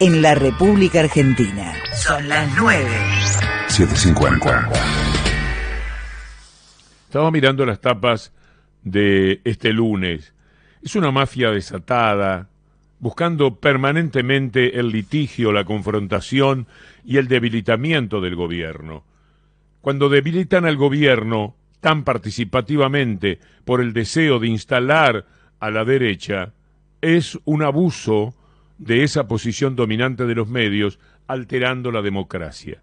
en la República Argentina. Son las 9. 750. Estaba mirando las tapas de este lunes. Es una mafia desatada, buscando permanentemente el litigio, la confrontación y el debilitamiento del gobierno. Cuando debilitan al gobierno tan participativamente por el deseo de instalar a la derecha, es un abuso de esa posición dominante de los medios, alterando la democracia.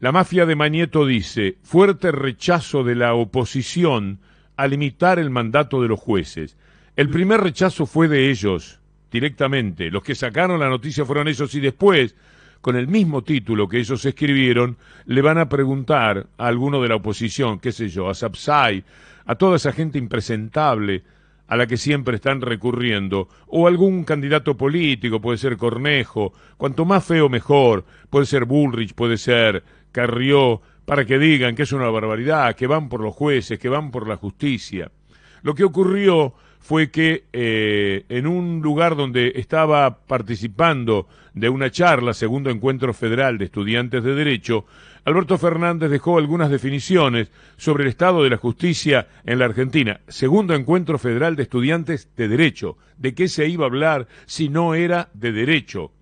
La mafia de Mañeto dice, fuerte rechazo de la oposición a limitar el mandato de los jueces. El primer rechazo fue de ellos, directamente. Los que sacaron la noticia fueron ellos y después, con el mismo título que ellos escribieron, le van a preguntar a alguno de la oposición, qué sé yo, a Sapsay, a toda esa gente impresentable a la que siempre están recurriendo, o algún candidato político, puede ser Cornejo, cuanto más feo mejor, puede ser Bullrich, puede ser Carrió, para que digan que es una barbaridad, que van por los jueces, que van por la justicia. Lo que ocurrió fue que eh, en un lugar donde estaba participando de una charla, segundo encuentro federal de estudiantes de Derecho, Alberto Fernández dejó algunas definiciones sobre el estado de la justicia en la Argentina. Segundo encuentro federal de estudiantes de Derecho. ¿De qué se iba a hablar si no era de Derecho?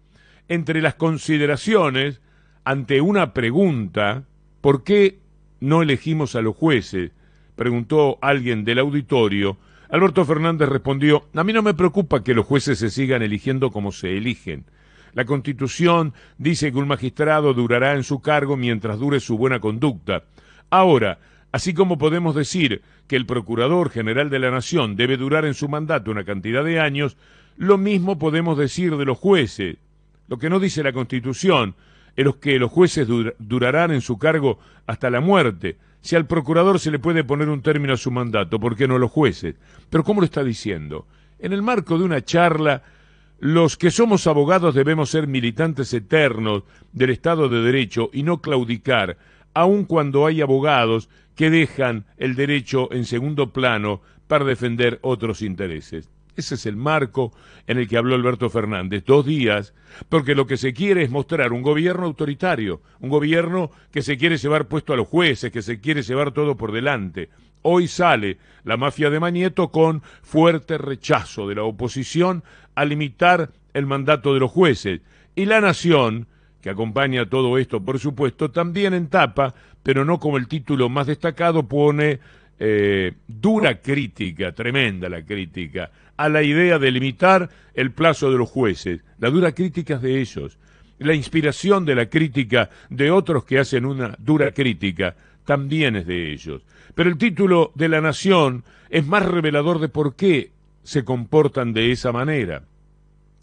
Entre las consideraciones, ante una pregunta, ¿por qué no elegimos a los jueces? preguntó alguien del auditorio, Alberto Fernández respondió, a mí no me preocupa que los jueces se sigan eligiendo como se eligen. La Constitución dice que un magistrado durará en su cargo mientras dure su buena conducta. Ahora, así como podemos decir que el Procurador General de la Nación debe durar en su mandato una cantidad de años, lo mismo podemos decir de los jueces. Lo que no dice la Constitución es que los jueces durarán en su cargo hasta la muerte. Si al procurador se le puede poner un término a su mandato, ¿por qué no los jueces? Pero ¿cómo lo está diciendo? En el marco de una charla, los que somos abogados debemos ser militantes eternos del Estado de Derecho y no claudicar, aun cuando hay abogados que dejan el derecho en segundo plano para defender otros intereses. Ese es el marco en el que habló Alberto Fernández. Dos días, porque lo que se quiere es mostrar un gobierno autoritario, un gobierno que se quiere llevar puesto a los jueces, que se quiere llevar todo por delante. Hoy sale la mafia de Mañeto con fuerte rechazo de la oposición a limitar el mandato de los jueces. Y la nación, que acompaña todo esto, por supuesto, también en tapa, pero no como el título más destacado, pone eh, dura crítica, tremenda la crítica, a la idea de limitar el plazo de los jueces. La dura crítica es de ellos. La inspiración de la crítica de otros que hacen una dura crítica también es de ellos. Pero el título de la nación es más revelador de por qué se comportan de esa manera.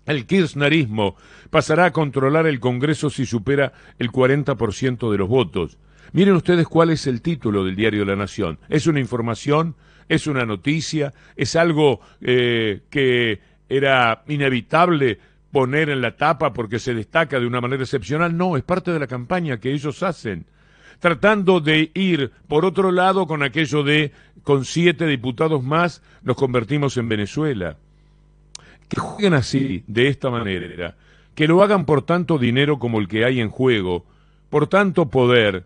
El kirchnerismo pasará a controlar el Congreso si supera el 40% de los votos. Miren ustedes cuál es el título del diario La Nación. Es una información, es una noticia, es algo eh, que era inevitable poner en la tapa porque se destaca de una manera excepcional. No, es parte de la campaña que ellos hacen, tratando de ir por otro lado con aquello de con siete diputados más nos convertimos en Venezuela. Que jueguen así, de esta manera, que lo hagan por tanto dinero como el que hay en juego, por tanto poder,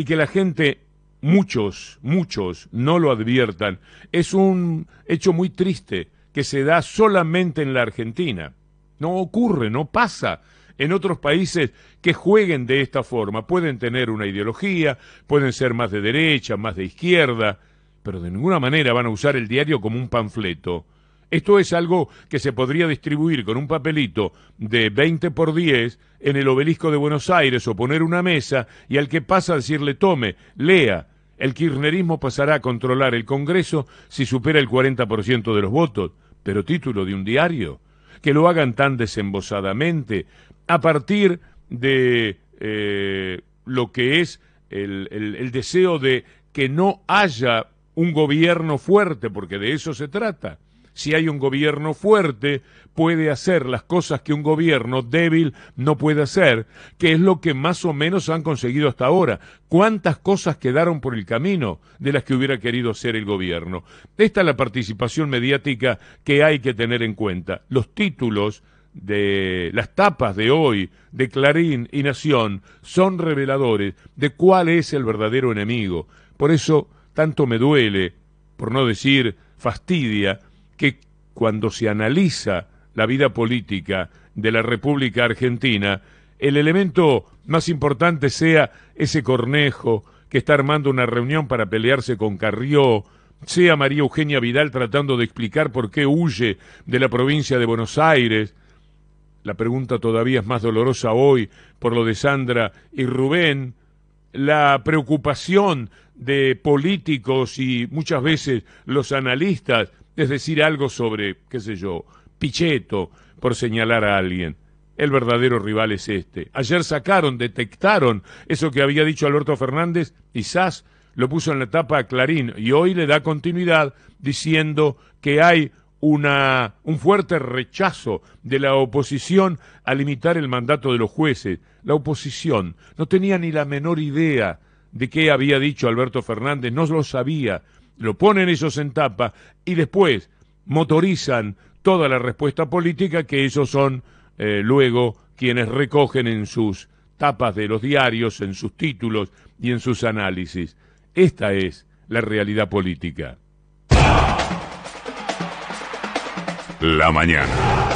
y que la gente, muchos, muchos, no lo adviertan, es un hecho muy triste que se da solamente en la Argentina. No ocurre, no pasa en otros países que jueguen de esta forma. Pueden tener una ideología, pueden ser más de derecha, más de izquierda, pero de ninguna manera van a usar el diario como un panfleto. Esto es algo que se podría distribuir con un papelito de 20 por 10 en el obelisco de Buenos Aires o poner una mesa y al que pasa decirle tome, lea. El kirchnerismo pasará a controlar el Congreso si supera el 40% de los votos, pero título de un diario. Que lo hagan tan desembosadamente a partir de eh, lo que es el deseo de que no haya un gobierno fuerte, porque de eso se trata si hay un gobierno fuerte, puede hacer las cosas que un gobierno débil no puede hacer, que es lo que más o menos han conseguido hasta ahora. ¿Cuántas cosas quedaron por el camino de las que hubiera querido hacer el gobierno? Esta es la participación mediática que hay que tener en cuenta. Los títulos de las tapas de hoy de Clarín y Nación son reveladores de cuál es el verdadero enemigo. Por eso tanto me duele, por no decir fastidia, que cuando se analiza la vida política de la República Argentina, el elemento más importante sea ese cornejo que está armando una reunión para pelearse con Carrió, sea María Eugenia Vidal tratando de explicar por qué huye de la provincia de Buenos Aires, la pregunta todavía es más dolorosa hoy por lo de Sandra y Rubén, la preocupación de políticos y muchas veces los analistas es decir algo sobre, qué sé yo, Pichetto, por señalar a alguien. El verdadero rival es este. Ayer sacaron, detectaron eso que había dicho Alberto Fernández y SAS lo puso en la etapa a Clarín y hoy le da continuidad diciendo que hay una, un fuerte rechazo de la oposición a limitar el mandato de los jueces. La oposición no tenía ni la menor idea de qué había dicho Alberto Fernández, no lo sabía. Lo ponen ellos en tapa y después motorizan toda la respuesta política que ellos son eh, luego quienes recogen en sus tapas de los diarios, en sus títulos y en sus análisis. Esta es la realidad política. La mañana.